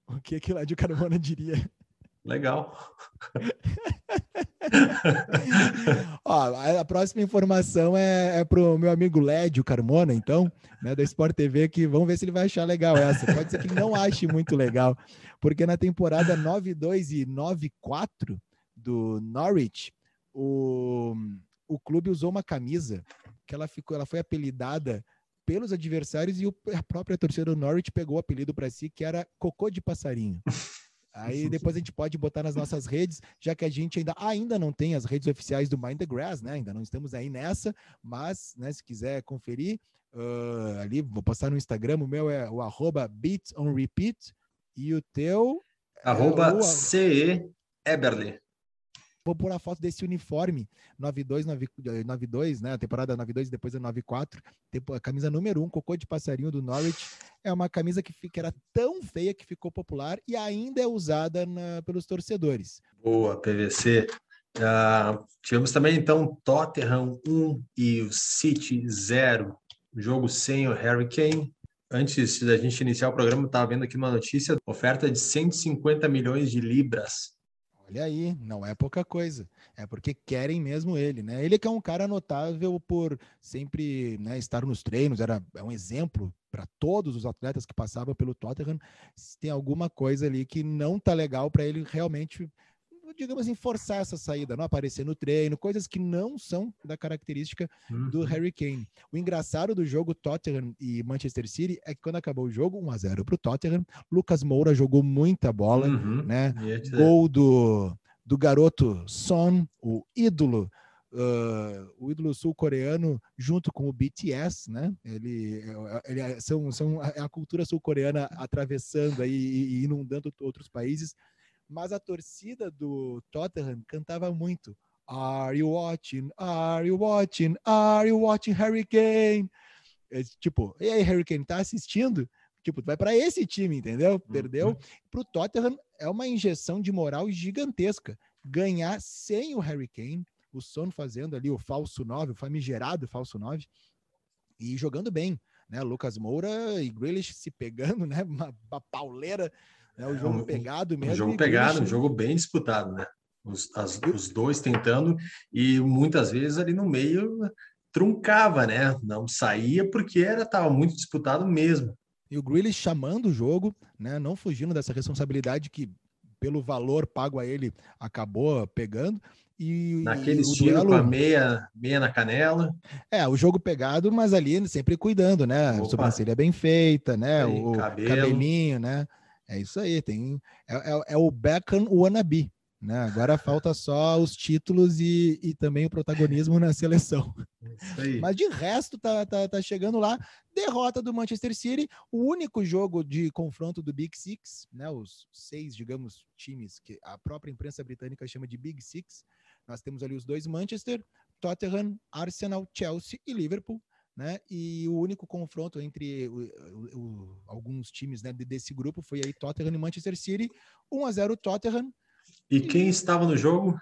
O que, que o Lédio Carmona diria? Legal. Ó, a próxima informação é, é para o meu amigo Lédio Carmona, então, né, da Sport TV, que vamos ver se ele vai achar legal essa. Pode ser que ele não ache muito legal, porque na temporada 9-2 e 9-4 do Norwich, o, o clube usou uma camisa que ela, ficou, ela foi apelidada pelos adversários e o, a própria torcida do Norwich pegou o apelido para si, que era Cocô de Passarinho. Aí depois a gente pode botar nas nossas redes, já que a gente ainda, ainda não tem as redes oficiais do Mind the Grass, né? Ainda não estamos aí nessa, mas né, se quiser conferir, uh, ali vou postar no Instagram, o meu é o arroba Beats on Repeat e o teu. É arroba é o... CE Eberly. Vou pôr a foto desse uniforme 92, 92, né? A temporada 92 e depois a 94. A camisa número 1, cocô de passarinho do Norwich. É uma camisa que, que era tão feia que ficou popular e ainda é usada na, pelos torcedores. Boa, PVC. Uh, ah, tivemos também, então, Tottenham 1 e o City 0. Jogo sem o Harry Kane. Antes da gente iniciar o programa, estava vendo aqui uma notícia: oferta de 150 milhões de libras Olha aí, não é pouca coisa. É porque querem mesmo ele, né? Ele que é um cara notável por sempre né, estar nos treinos, era é um exemplo para todos os atletas que passavam pelo Tottenham. Tem alguma coisa ali que não tá legal para ele realmente digamos assim, forçar essa saída, não aparecer no treino, coisas que não são da característica uhum. do Harry Kane. O engraçado do jogo Tottenham e Manchester City é que quando acabou o jogo, 1 a 0 para o Tottenham, Lucas Moura jogou muita bola, uhum. né? Gol do, do garoto Son, o ídolo Uh, o ídolo sul-coreano junto com o BTS, né? Ele, ele é, são, são é a cultura sul-coreana atravessando aí e inundando outros países mas a torcida do Tottenham cantava muito. Are you watching? Are you watching? Are you watching Harry Kane? É, tipo, e aí, Harry Kane, tá assistindo? Tipo, vai para esse time, entendeu? Uhum. Perdeu. Uhum. Pro Tottenham é uma injeção de moral gigantesca. Ganhar sem o Harry Kane, o Son fazendo ali o falso 9, o famigerado falso 9, e jogando bem. Né, Lucas Moura e Grealish se pegando, né? Uma, uma pauleira O é, jogo um, pegado mesmo. Um jogo pegado, um jogo bem disputado, né? Os, as, os dois tentando e muitas vezes ali no meio truncava, né? Não saía porque era estava muito disputado mesmo. E o Grealish chamando o jogo, né? Não fugindo dessa responsabilidade que pelo valor pago a ele acabou pegando. E, Naquele estilo duelo... com a meia, meia na canela. É, o jogo pegado, mas ali sempre cuidando, né? Opa. A sobrancelha bem feita, né? Aí, o cabelo. cabelinho, né? É isso aí, tem é, é, é o Beckham wannabe, né? Agora falta só os títulos e, e também o protagonismo na seleção. Mas de resto tá, tá, tá chegando lá. Derrota do Manchester City, o único jogo de confronto do Big Six, né? Os seis, digamos, times que a própria imprensa britânica chama de Big Six. Nós temos ali os dois Manchester, Tottenham, Arsenal, Chelsea e Liverpool né? E o único confronto entre o, o, alguns times né, desse grupo foi aí Tottenham e Manchester City, 1 a 0 Tottenham. E quem estava no jogo?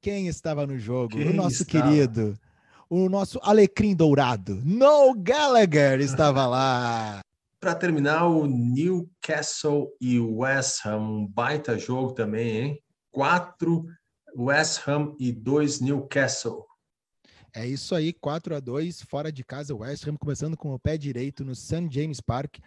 Quem estava no jogo? Quem o nosso estava? querido, o nosso alecrim dourado, Noel Gallagher estava lá. Para terminar, o Newcastle e o West Ham, um baita jogo também, hein? Quatro West Ham e dois Newcastle. É isso aí, 4 a 2 fora de casa, o West Ham começando com o pé direito no St. James Park.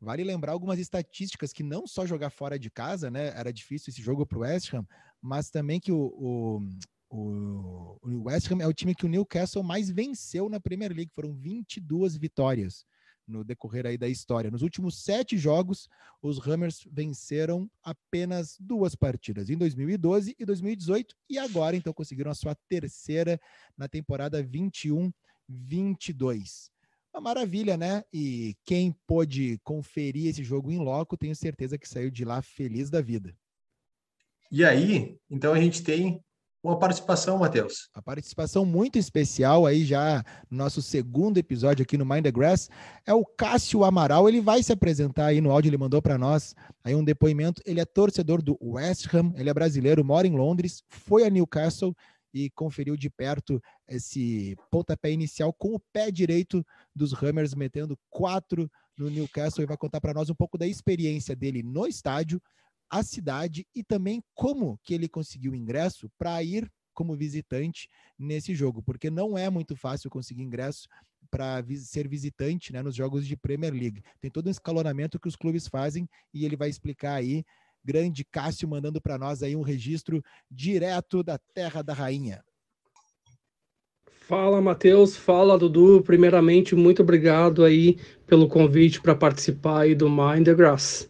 Vale lembrar algumas estatísticas que não só jogar fora de casa, né? Era difícil esse jogo para o West Ham, mas também que o, o, o, o West Ham é o time que o Newcastle mais venceu na Premier League, foram 22 vitórias no decorrer aí da história. Nos últimos sete jogos, os Hammers venceram apenas duas partidas, em 2012 e 2018, e agora então conseguiram a sua terceira na temporada 21-22. Uma maravilha, né? E quem pôde conferir esse jogo em loco, tenho certeza que saiu de lá feliz da vida. E aí, então a gente tem uma participação, Matheus. A participação muito especial aí já no nosso segundo episódio aqui no Mind the Grass é o Cássio Amaral. Ele vai se apresentar aí no áudio, ele mandou para nós aí um depoimento. Ele é torcedor do West Ham, ele é brasileiro, mora em Londres, foi a Newcastle e conferiu de perto esse pontapé inicial com o pé direito dos Hammers, metendo quatro no Newcastle e vai contar para nós um pouco da experiência dele no estádio, a cidade e também como que ele conseguiu ingresso para ir como visitante nesse jogo, porque não é muito fácil conseguir ingresso para ser visitante né, nos jogos de Premier League. Tem todo um escalonamento que os clubes fazem e ele vai explicar aí. Grande Cássio mandando para nós aí um registro direto da Terra da Rainha. Fala, Matheus. Fala, Dudu. Primeiramente, muito obrigado aí pelo convite para participar aí do Mind the Grass.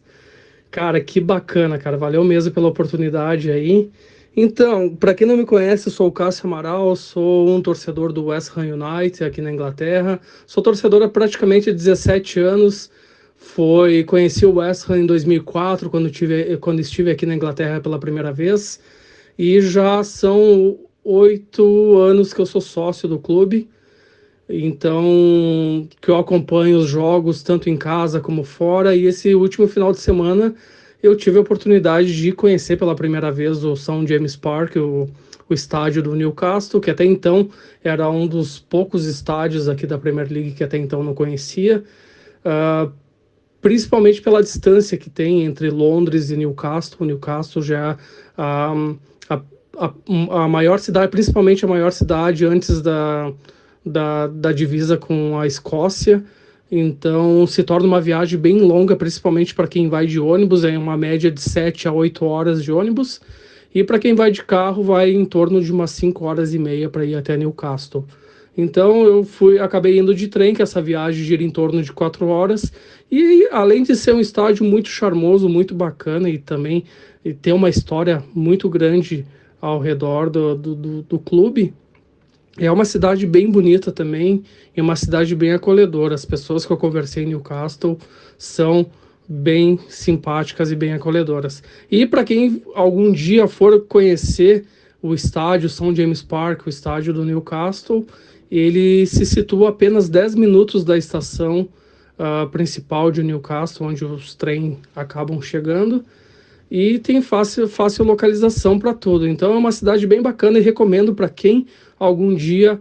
Cara, que bacana, cara. Valeu mesmo pela oportunidade aí. Então, para quem não me conhece, eu sou o Cássio Amaral, sou um torcedor do West Ham United aqui na Inglaterra. Sou torcedor há praticamente 17 anos. Foi conheci o West Ham em 2004 quando tive quando estive aqui na Inglaterra pela primeira vez. e já são oito anos que eu sou sócio do clube. Então, que eu acompanho os jogos tanto em casa como fora. E esse último final de semana eu tive a oportunidade de conhecer pela primeira vez o São James Park, o, o estádio do Newcastle, que até então era um dos poucos estádios aqui da Premier League que até então não conhecia. Uh, principalmente pela distância que tem entre Londres e Newcastle. Newcastle já é a, a, a, a maior cidade, principalmente a maior cidade antes da da, da divisa com a Escócia. Então se torna uma viagem bem longa, principalmente para quem vai de ônibus, é uma média de 7 a 8 horas de ônibus. E para quem vai de carro, vai em torno de umas 5 horas e meia para ir até Newcastle. Então eu fui, acabei indo de trem, que essa viagem gira em torno de 4 horas. E além de ser um estádio muito charmoso, muito bacana e também e ter uma história muito grande ao redor do, do, do, do clube, é uma cidade bem bonita também e uma cidade bem acolhedora. As pessoas que eu conversei em Newcastle são bem simpáticas e bem acolhedoras. E para quem algum dia for conhecer o estádio São James Park, o estádio do Newcastle, ele se situa apenas 10 minutos da estação uh, principal de Newcastle, onde os trens acabam chegando, e tem fácil, fácil localização para tudo. Então é uma cidade bem bacana e recomendo para quem algum dia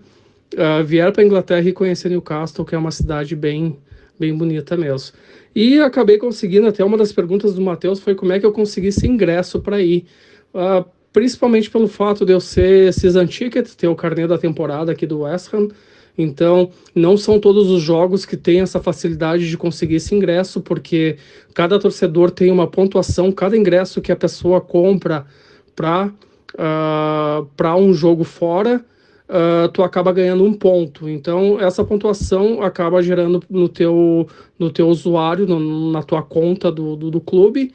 uh, vier para a Inglaterra e conhecer Newcastle, que é uma cidade bem, bem bonita mesmo. E acabei conseguindo, até uma das perguntas do Matheus foi como é que eu consegui esse ingresso para ir. Uh, principalmente pelo fato de eu ser season ticket, ter o carnê da temporada aqui do West Ham. Então, não são todos os jogos que têm essa facilidade de conseguir esse ingresso, porque cada torcedor tem uma pontuação, cada ingresso que a pessoa compra para uh, ah, um jogo fora, uh, tu acaba ganhando um ponto. Então, essa pontuação acaba gerando no teu, no teu usuário, no, na tua conta do, do, do clube.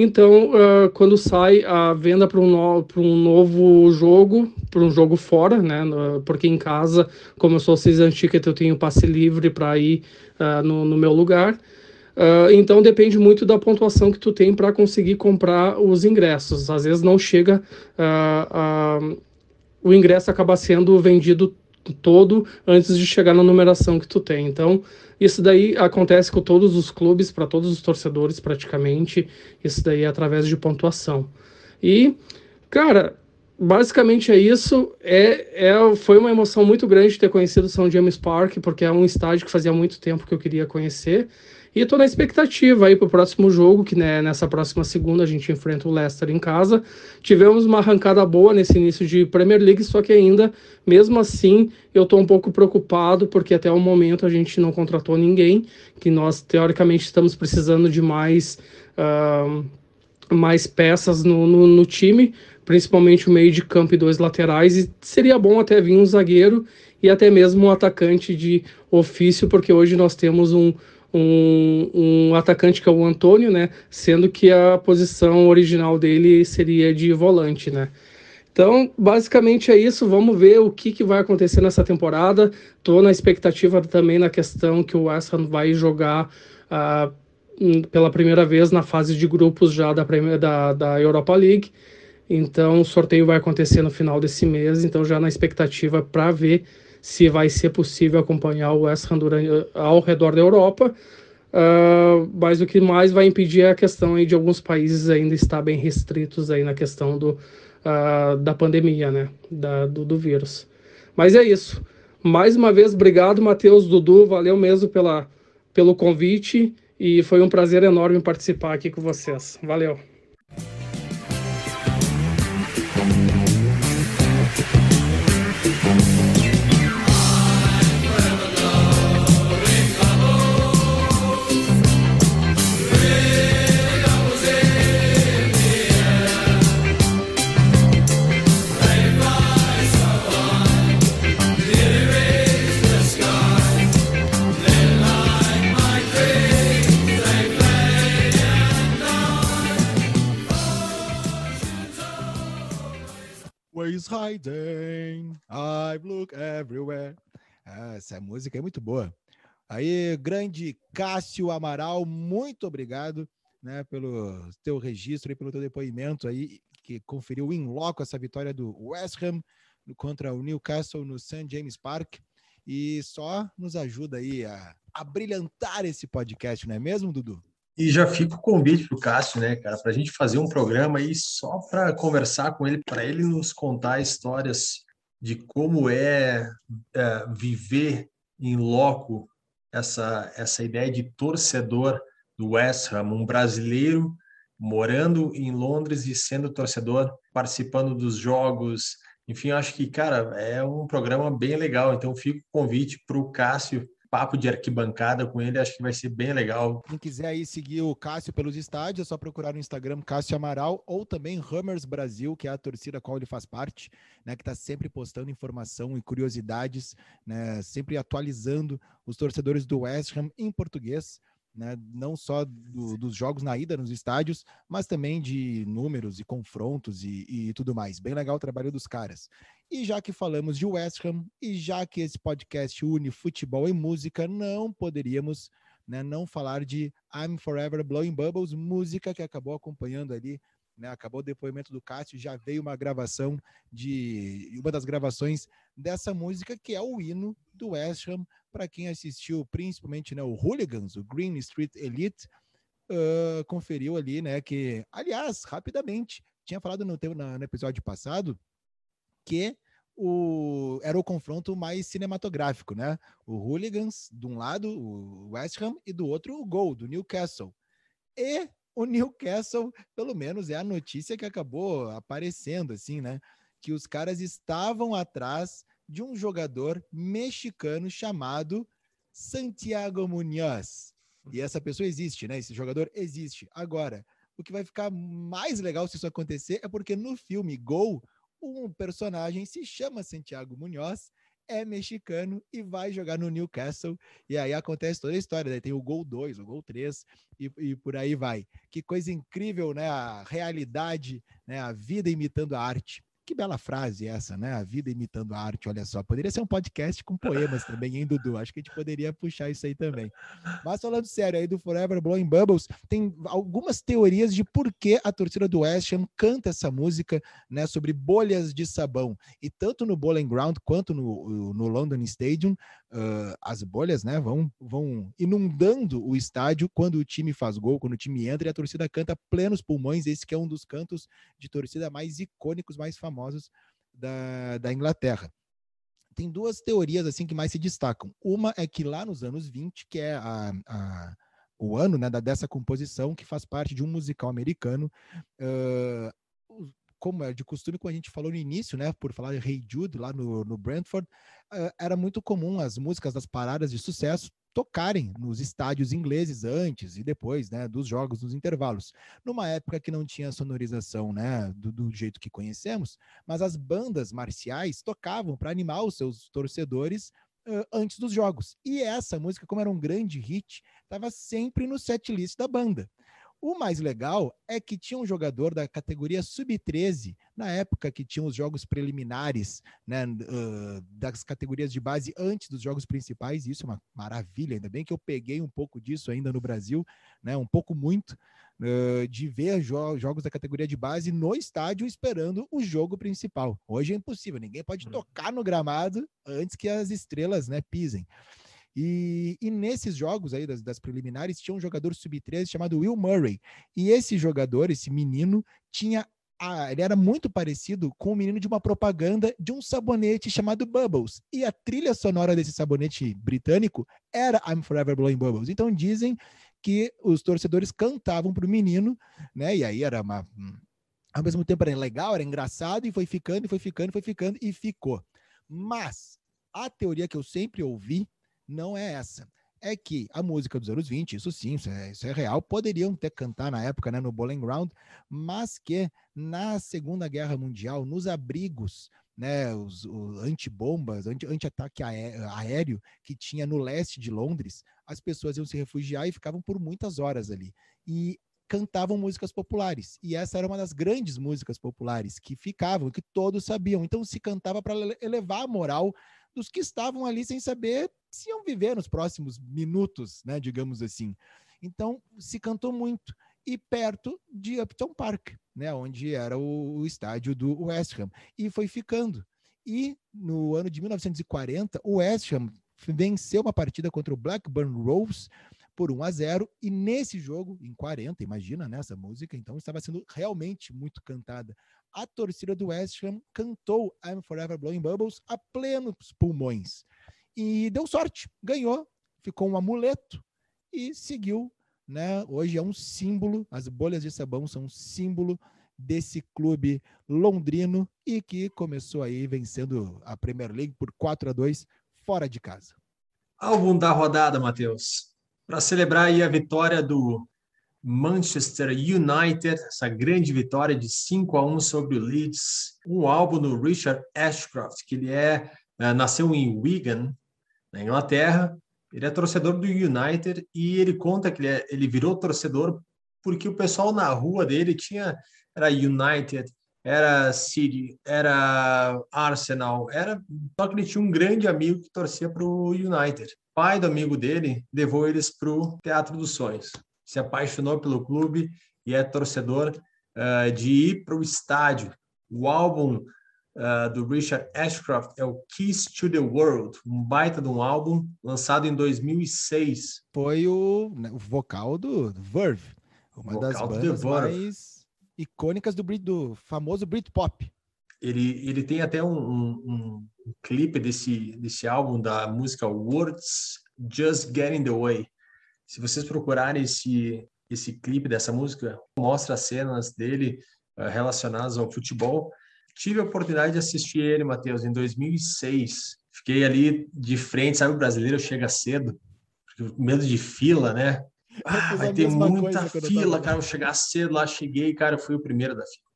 Então, uh, quando sai a venda para um, no, um novo jogo, para um jogo fora, né? Porque em casa, como eu sou season ticket, eu tenho passe livre para ir uh, no, no, meu lugar. Uh, então depende muito da pontuação que tu tem para conseguir comprar os ingressos. Às vezes não chega o ingresso acaba sendo vendido todo antes de chegar na numeração que tu tem. Então, isso daí acontece com todos os clubes, para todos os torcedores praticamente. Isso daí é através de pontuação. E, cara, basicamente é isso. É, é, foi uma emoção muito grande ter conhecido São James Park, porque é um estádio que fazia muito tempo que eu queria conhecer. E estou na expectativa aí para o próximo jogo, que né, nessa próxima segunda a gente enfrenta o Leicester em casa. Tivemos uma arrancada boa nesse início de Premier League, só que ainda, mesmo assim, eu estou um pouco preocupado, porque até o momento a gente não contratou ninguém, que nós teoricamente estamos precisando de mais, uh, mais peças no, no, no time, principalmente o meio de campo e dois laterais, e seria bom até vir um zagueiro e até mesmo um atacante de ofício, porque hoje nós temos um um, um atacante que é o Antônio, né? Sendo que a posição original dele seria de volante, né? Então, basicamente é isso. Vamos ver o que, que vai acontecer nessa temporada. Estou na expectativa também na questão que o West Ham vai jogar uh, pela primeira vez na fase de grupos já da, da, da Europa League. Então, o sorteio vai acontecer no final desse mês. Então, já na expectativa para ver se vai ser possível acompanhar o West Ham durante, ao redor da Europa. Uh, mas o que mais vai impedir é a questão aí de alguns países ainda estar bem restritos aí na questão do, uh, da pandemia, né, da, do, do, vírus. Mas é isso. Mais uma vez, obrigado, Matheus, Dudu, valeu mesmo pela, pelo convite e foi um prazer enorme participar aqui com vocês. Valeu. Always hiding. I look everywhere. Ah, essa música é muito boa. Aí, grande Cássio Amaral, muito obrigado né, pelo teu registro e pelo teu depoimento aí, que conferiu em loco essa vitória do West Ham contra o Newcastle no St. James Park e só nos ajuda aí a, a brilhantar esse podcast, não é mesmo, Dudu? E já fica o convite para o Cássio, né, cara, para a gente fazer um programa aí só para conversar com ele, para ele nos contar histórias de como é, é, viver em loco essa, essa ideia de torcedor do West Ham, um brasileiro morando em Londres e sendo torcedor, participando dos jogos. Enfim, acho que, cara, é um programa bem legal. Então, fica o convite para o Cássio papo de arquibancada com ele, acho que vai ser bem legal. Quem quiser aí seguir o Cássio pelos estádios, é só procurar no Instagram Cássio Amaral ou também Hammers Brasil, que é a torcida a qual ele faz parte, né, que está sempre postando informação e curiosidades, né, sempre atualizando os torcedores do West Ham em português né, não só do, dos jogos na ida nos estádios, mas também de números e confrontos e, e, tudo mais. Bem legal o trabalho dos caras. E já que falamos de West Ham e já que esse podcast une futebol e música, não poderíamos né, não falar de I'm Forever Blowing Bubbles, música que acabou acompanhando ali né, acabou o depoimento do Cássio, já veio uma gravação de uma das gravações dessa música que é o hino do West Ham para quem assistiu principalmente né, o Hooligans, o Green Street Elite, uh, conferiu ali, né, que, aliás, rapidamente, tinha falado no, no episódio passado que o, era o confronto mais cinematográfico, né? O Hooligans, de um lado, o West Ham, e do outro, o Gol, do Newcastle. E o Newcastle, pelo menos, é a notícia que acabou aparecendo, assim, né? Que os caras estavam atrás de um jogador mexicano chamado Santiago Munhoz. E essa pessoa existe, né? Esse jogador existe. Agora, o que vai ficar mais legal se isso acontecer é porque no filme Gol, um personagem se chama Santiago Munhoz, é mexicano e vai jogar no Newcastle. E aí acontece toda a história. Daí tem o gol 2, o gol 3 e, e, por aí vai. Que coisa incrível, né? A realidade, né? a vida imitando a arte. Que bela frase essa, né? A vida imitando a arte, olha só. Poderia ser um podcast com poemas também, hein, Dudu? Acho que a gente poderia puxar isso aí também. Mas falando sério aí do Forever Blowing Bubbles, tem algumas teorias de por que a torcida do West Ham canta essa música, né, sobre bolhas de sabão. E tanto no Bowling Ground quanto no, no London Stadium, uh, as bolhas, né, vão, vão inundando o estádio quando o time faz gol, quando o time entra e a torcida canta plenos pulmões. Esse que é um dos cantos de torcida mais icônicos, mais famosos da, da Inglaterra. Tem duas teorias assim que mais se destacam. Uma é que lá nos anos 20, que é a, a o ano né, dessa composição, que faz parte de um musical americano, uh, como é de costume, como a gente falou no início, né, por falar de Hey Jude lá no, no Brentford, uh, era muito comum as músicas das paradas de sucesso tocarem nos estádios ingleses antes e depois, né, dos jogos, nos intervalos. Numa época que não tinha sonorização, né, do, do jeito que conhecemos, mas as bandas marciais tocavam para animar os seus torcedores uh, antes dos jogos. E essa música, como era um grande hit, estava sempre no setlist da banda. O mais legal é que tinha um jogador da categoria sub-13, na época que tinha os jogos preliminares né, uh, das categorias de base antes dos jogos principais, e isso é uma maravilha, ainda bem que eu peguei um pouco disso ainda no Brasil, né, um pouco muito, uh, de ver jo jogos da categoria de base no estádio esperando o jogo principal. Hoje é impossível, ninguém pode hum. tocar no gramado antes que as estrelas né, pisem. E, e nesses jogos aí das, das preliminares tinha um jogador sub-13 chamado Will Murray. E esse jogador, esse menino, tinha ele era muito parecido com o menino de uma propaganda de um sabonete chamado Bubbles. E a trilha sonora desse sabonete britânico era I'm Forever Blowing Bubbles. Então dizem que os torcedores cantavam para o menino, né? E aí era uma. Ao mesmo tempo era legal, era engraçado, e foi ficando, e foi ficando, foi ficando, e ficou. Mas a teoria que eu sempre ouvi não é essa. É que a música dos anos 20, isso sim, isso é, isso é real, poderiam ter cantar na época, né, no Bowling Ground, mas que na Segunda Guerra Mundial, nos abrigos, né, os, os antibombas, anti-ataque aéreo que tinha no leste de Londres, as pessoas iam se refugiar e ficavam por muitas horas ali. E cantavam músicas populares. E essa era uma das grandes músicas populares que ficavam, que todos sabiam. Então se cantava para elevar a moral dos que estavam ali sem saber se iam viver nos próximos minutos, né, digamos assim. Então, se cantou muito. e perto de Upton Park, né, onde era o, o estádio do West Ham, e foi ficando. E no ano de 1940, o West Ham venceu uma partida contra o Blackburn Rovers por 1 a 0 e nesse jogo, em 40, imagina né, essa música, então estava sendo realmente muito cantada. A torcida do West Ham cantou I'm Forever Blowing Bubbles a plenos pulmões. E deu sorte, ganhou, ficou um amuleto e seguiu né? Hoje é um símbolo, as bolhas de sabão são um símbolo desse clube londrino e que começou aí vencendo a Premier League por 4 a 2 fora de casa. Álbum da rodada, Matheus. Para celebrar aí a vitória do Manchester United, essa grande vitória de 5 a 1 sobre o Leeds, um álbum do Richard Ashcroft, que ele é, é nasceu em Wigan, na Inglaterra, ele é torcedor do United e ele conta que ele, é, ele virou torcedor porque o pessoal na rua dele tinha era United, era City, era Arsenal, era só que ele tinha um grande amigo que torcia para o United. O pai do amigo dele levou eles para o Teatro dos Sonhos. Se apaixonou pelo clube e é torcedor uh, de ir para o estádio. O álbum uh, do Richard Ashcroft é o Keys to the World, um baita de um álbum lançado em 2006. Foi o, né, o vocal do, do Verve, uma vocal das bandas mais icônicas do, do famoso Britpop. Ele, ele tem até um, um, um, clipe desse, desse álbum da música Words Just Get in the Way. Se vocês procurarem esse, esse clipe dessa música, mostra cenas dele uh, relacionadas ao futebol tive a oportunidade de assistir ele, Matheus, em 2006. Fiquei ali de frente, sabe, o brasileiro chega cedo, medo de fila, né? Ah, vai ter muita fila, cara, vou chegar cedo lá, cheguei, cara, fui o primeiro da fila.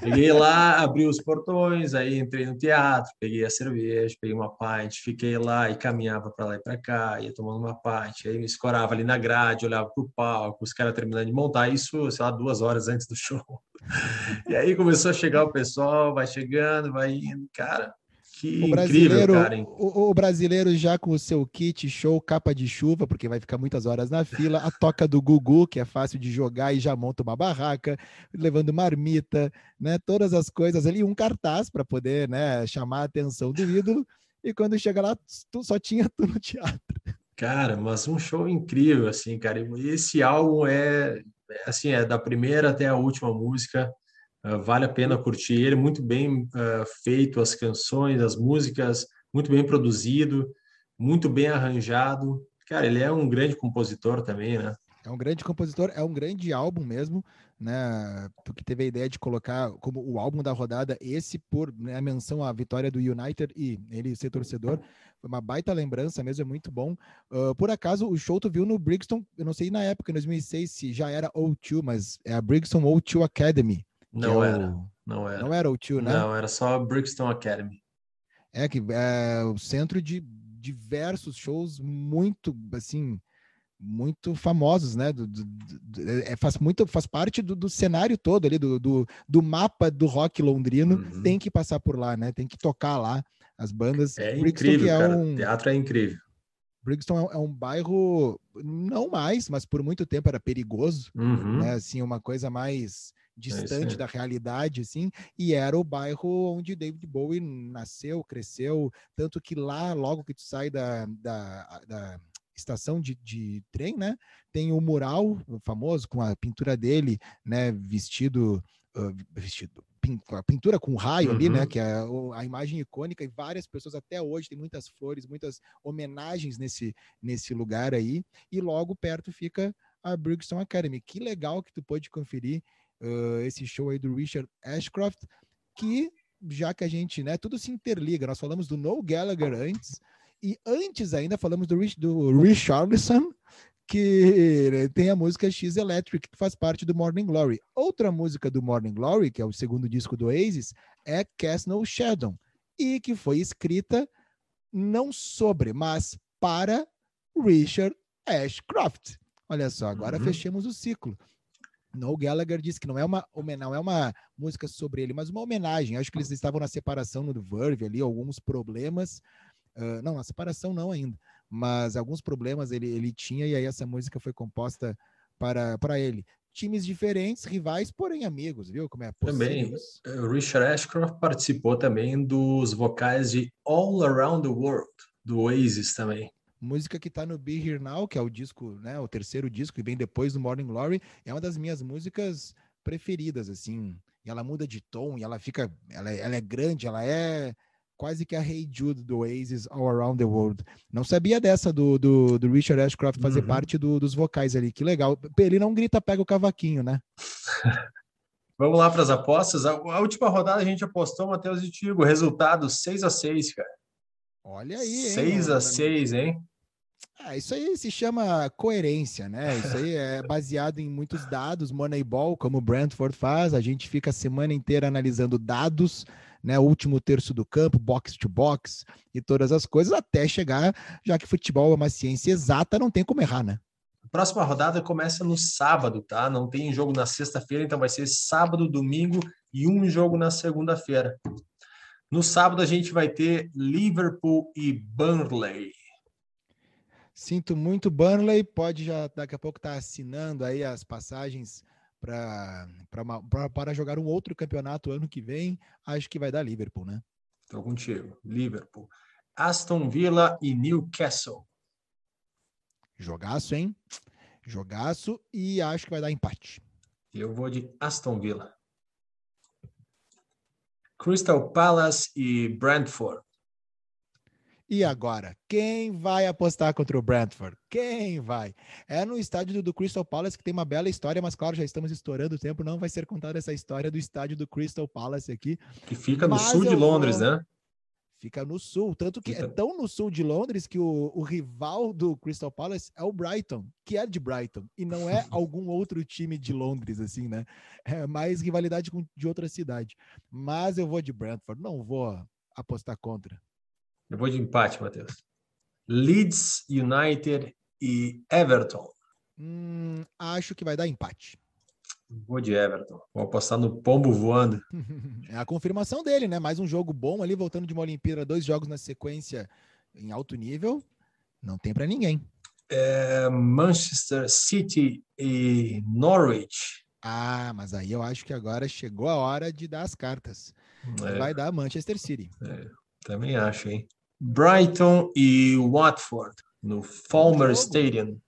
Peguei lá, abri os portões, aí entrei no teatro, peguei a cerveja, peguei uma pint, fiquei lá e caminhava para lá e para cá, ia tomando uma pint, aí me escorava ali na grade, olhava para o palco, os caras terminando de montar, isso, sei lá, duas horas antes do show. E aí começou a chegar o pessoal, vai chegando, vai indo, cara. Que o brasileiro, incrível, o, o, brasileiro já com o seu kit show, capa de chuva, porque vai ficar muitas horas na fila, a toca do Gugu, que é fácil de jogar e já monta uma barraca, levando marmita, né? Todas as coisas ali, um cartaz para poder, né, chamar a atenção do ídolo. E quando chega lá, tu, só tinha tu no teatro. Cara, mas um show incrível, assim, cara. E esse álbum é, assim, é da primeira até a última música Uh, vale a pena curtir ele, muito bem uh, feito as canções, as músicas, muito bem produzido, muito bem arranjado. Cara, ele é um grande compositor também, né? É um grande compositor, é um grande álbum mesmo, né? Tu que teve a ideia de colocar como o álbum da rodada esse por né, a menção à vitória do United e ele ser torcedor, foi uma baita lembrança mesmo, é muito bom. Uh, por acaso, o show tu viu no Brixton, eu não sei na época, em 2006, se já era O2, mas é a Brixton O2 Academy, não é era. O... Não era. Não era o tio, né? Não, era só Brixton Academy. É que é o centro de diversos shows muito, assim, muito famosos, né? Do, do, do, é, faz muito, faz parte do, cenário todo ali, do, do, mapa do rock londrino. Uhum. Tem que passar por lá, né? Tem que tocar lá as bandas. É Brixton, incrível, é cara. Um... O teatro é incrível. Brixton é, é, um bairro, não mais, mas por muito tempo era perigoso, uhum. né? Assim, uma coisa mais distante é da realidade, assim, e era o bairro onde David Bowie nasceu, cresceu, tanto que lá, logo que tu sai da, da, da estação de, de trem, né, tem o mural famoso com a pintura dele, né, vestido, uh, vestido a pintura com raio uhum. ali, né? Uhum. Que é a imagem icônica, e várias pessoas até hoje tem muitas flores, muitas homenagens nesse, nesse lugar aí. E logo perto fica a Brixton Academy. Que legal que tu pôde conferir uh, esse show aí do Richard Ashcroft, que já que a gente, né, tudo se interliga. Nós falamos do Noel Gallagher antes, e antes ainda falamos do, Rich, do Richarlison, que tem a música X Electric, que faz parte do Morning Glory. Outra música do Morning Glory, que é o segundo disco do Oasis, é Cast No Shadow, e que foi escrita não sobre, mas para Richard Ashcroft. Olha só, agora uhum. fechemos o ciclo. Noel Gallagher disse que não é uma não é uma música sobre ele, mas uma homenagem. Acho que eles estavam na separação no Verve ali, alguns problemas. Uh, não, na separação não ainda, mas alguns problemas ele, ele tinha e aí essa música foi composta para, para ele. Times diferentes, rivais, porém amigos, viu? Como é possível Também, o Richard Ashcroft participou também dos vocais de All Around the World, do Oasis também. Música que tá no Be Here Now, que é o disco, né? O terceiro disco, que vem depois do Morning Glory, é uma das minhas músicas preferidas, assim. E ela muda de tom, e ela fica. Ela, é, ela é grande, ela é quase que a Hey Jude do Oasis All Around the World. Não sabia dessa do, do, do Richard Ashcroft fazer uhum. parte do, dos vocais ali. Que legal. Ele não grita, pega o cavaquinho, né? Vamos lá para as apostas. A, a, última rodada a gente apostou, Matheus e Tigo. Resultado 6 a 6 cara. Olha aí, hein? 6 a 6 hein? Ah, isso aí se chama coerência, né? Isso aí é baseado em muitos dados, Moneyball, como o Brentford faz. A gente fica a semana inteira analisando dados né, último terço do campo, box to box e todas as coisas, até chegar, já que futebol é uma ciência exata, não tem como errar, né? A próxima rodada começa no sábado, tá? Não tem jogo na sexta-feira, então vai ser sábado, domingo e um jogo na segunda-feira. No sábado a gente vai ter Liverpool e Burnley. Sinto muito, Burnley pode já daqui a pouco estar tá assinando aí as passagens para jogar um outro campeonato ano que vem, acho que vai dar Liverpool, né? Estou contigo. Liverpool. Aston Villa e Newcastle. Jogaço, hein? Jogaço e acho que vai dar empate. Eu vou de Aston Villa. Crystal Palace e Brentford. E agora, quem vai apostar contra o Brentford? Quem vai? É no estádio do, Crystal Palace que tem uma bela história, mas claro, já estamos estourando o tempo, não vai ser contada essa história do estádio do Crystal Palace aqui. Que fica no sul de Londres, vou... né? Fica no sul, tanto que fica... é tão no sul de Londres que o, o rival do Crystal Palace é o Brighton, que é de Brighton, e não é algum outro time de Londres, assim, né? É mais rivalidade com, de outra cidade. Mas eu vou de Brentford, não vou apostar contra. Vou de empate, Matheus. Leeds United e Everton. Hum, acho que vai dar empate. Vou de Everton. Vou apostar no pombo voando. é a confirmação dele, né? Mais um jogo bom ali, voltando de uma Olimpíada, dois jogos na sequência em alto nível. Não tem para ninguém. É Manchester City e Norwich. Ah, mas aí eu acho que agora chegou a hora de dar as cartas. É. Vai dar Manchester City. É, também acho, hein? Brighton e Watford no Falmer Stadium.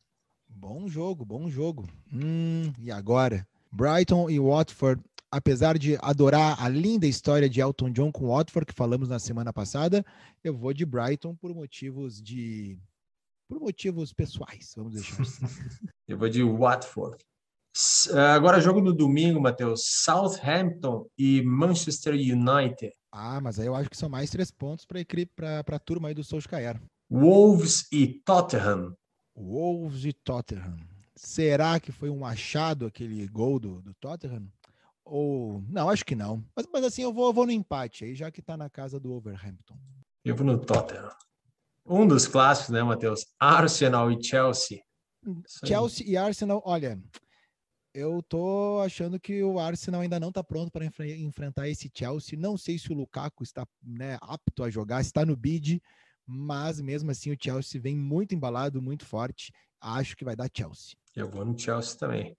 Bom jogo, bom jogo. Hum, e agora? Brighton e Watford, apesar de adorar a linda história de Elton John com Watford, que falamos na semana passada, eu vou de Brighton por motivos de. por motivos pessoais, vamos deixar assim. eu vou de Watford. Agora, jogo no domingo, Matheus. Southampton e Manchester United. Ah, mas aí eu acho que são mais três pontos para a turma aí do Solskjaer. Wolves e Tottenham. Wolves e Tottenham. Será que foi um achado aquele gol do, do Tottenham? Ou. Não, acho que não. Mas, mas assim, eu vou, eu vou no empate aí, já que está na casa do Overhampton. Eu vou no Tottenham. Um dos clássicos, né, Matheus? Arsenal e Chelsea. Chelsea e Arsenal, olha, eu tô achando que o Arsenal ainda não está pronto para enfre enfrentar esse Chelsea. Não sei se o Lukaku está né, apto a jogar, está no bid, mas mesmo assim o Chelsea vem muito embalado, muito forte. Acho que vai dar Chelsea. Eu vou no Chelsea também.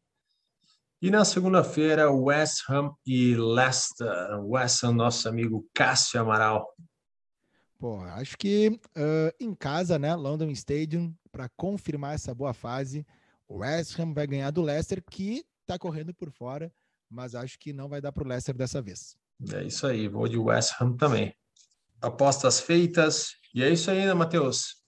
E na segunda-feira, West Ham e Leicester. West Ham, nosso amigo Cássio Amaral. Pô, acho que uh, em casa, né, London Stadium, para confirmar essa boa fase, o West Ham vai ganhar do Leicester, que está correndo por fora, mas acho que não vai dar para o Leicester dessa vez. É isso aí, vou de West Ham também. Apostas feitas. E é isso aí, né, Matheus?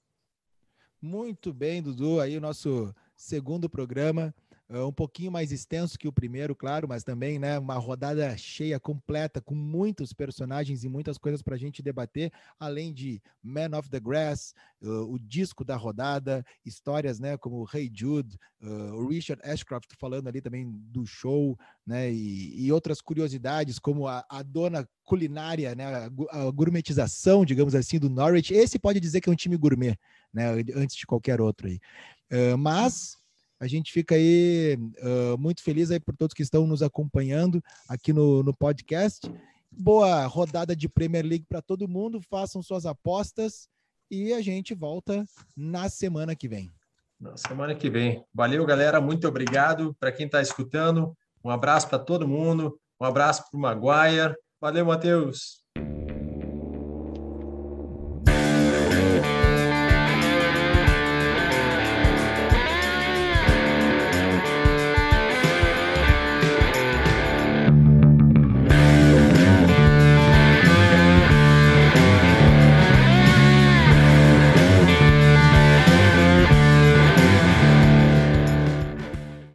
Muito bem, Dudu. Aí o nosso segundo programa. Uh, um pouquinho mais extenso que o primeiro, claro, mas também né, uma rodada cheia, completa, com muitos personagens e muitas coisas para a gente debater, além de Man of the Grass, uh, o disco da rodada, histórias né, como Hey Jude, uh, o Richard Ashcroft falando ali também do show, né, e, e outras curiosidades, como a, a dona culinária, né, a, a gourmetização, digamos assim, do Norwich. Esse pode dizer que é um time gourmet, né, antes de qualquer outro aí. mas a gente fica aí uh, muito feliz aí por todos que estão nos acompanhando aqui no, no podcast. Boa rodada de Premier League para todo mundo. Façam suas apostas e a gente volta na semana que vem. Na semana que vem. Valeu, galera. Muito obrigado para quem está escutando. Um abraço para todo mundo. Um abraço para o Maguire. Valeu, Matheus.